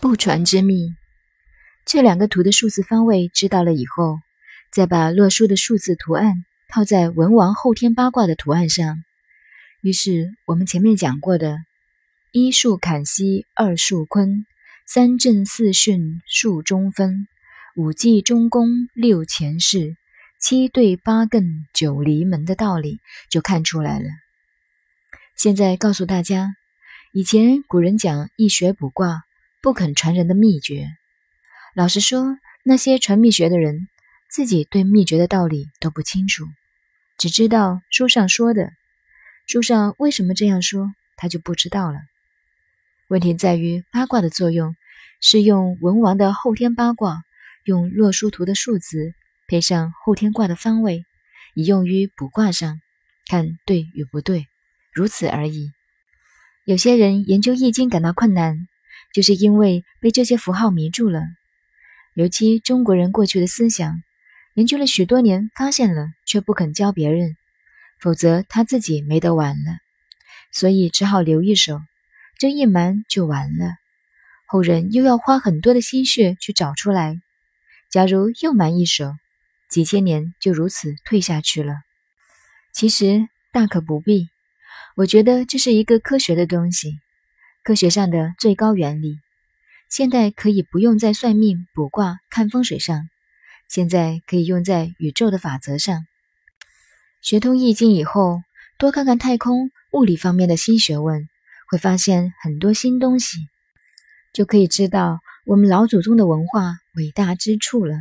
不传之秘。这两个图的数字方位知道了以后，再把洛书的数字图案套在文王后天八卦的图案上，于是我们前面讲过的一竖坎西，二竖坤，三正四巽，数中分，五季中宫，六前世，七对八艮，九离门的道理就看出来了。现在告诉大家，以前古人讲易学卜卦，不肯传人的秘诀。老实说，那些传秘学的人，自己对秘诀的道理都不清楚，只知道书上说的。书上为什么这样说，他就不知道了。问题在于八卦的作用是用文王的后天八卦，用洛书图的数字配上后天卦的方位，以用于卜卦上，看对与不对，如此而已。有些人研究易经感到困难，就是因为被这些符号迷住了。尤其中国人过去的思想，研究了许多年，发现了却不肯教别人，否则他自己没得玩了，所以只好留一手，这一瞒就完了。后人又要花很多的心血去找出来，假如又瞒一手，几千年就如此退下去了。其实大可不必，我觉得这是一个科学的东西，科学上的最高原理。现在可以不用在算命、卜卦、看风水上，现在可以用在宇宙的法则上。学通易经以后，多看看太空、物理方面的新学问，会发现很多新东西，就可以知道我们老祖宗的文化伟大之处了。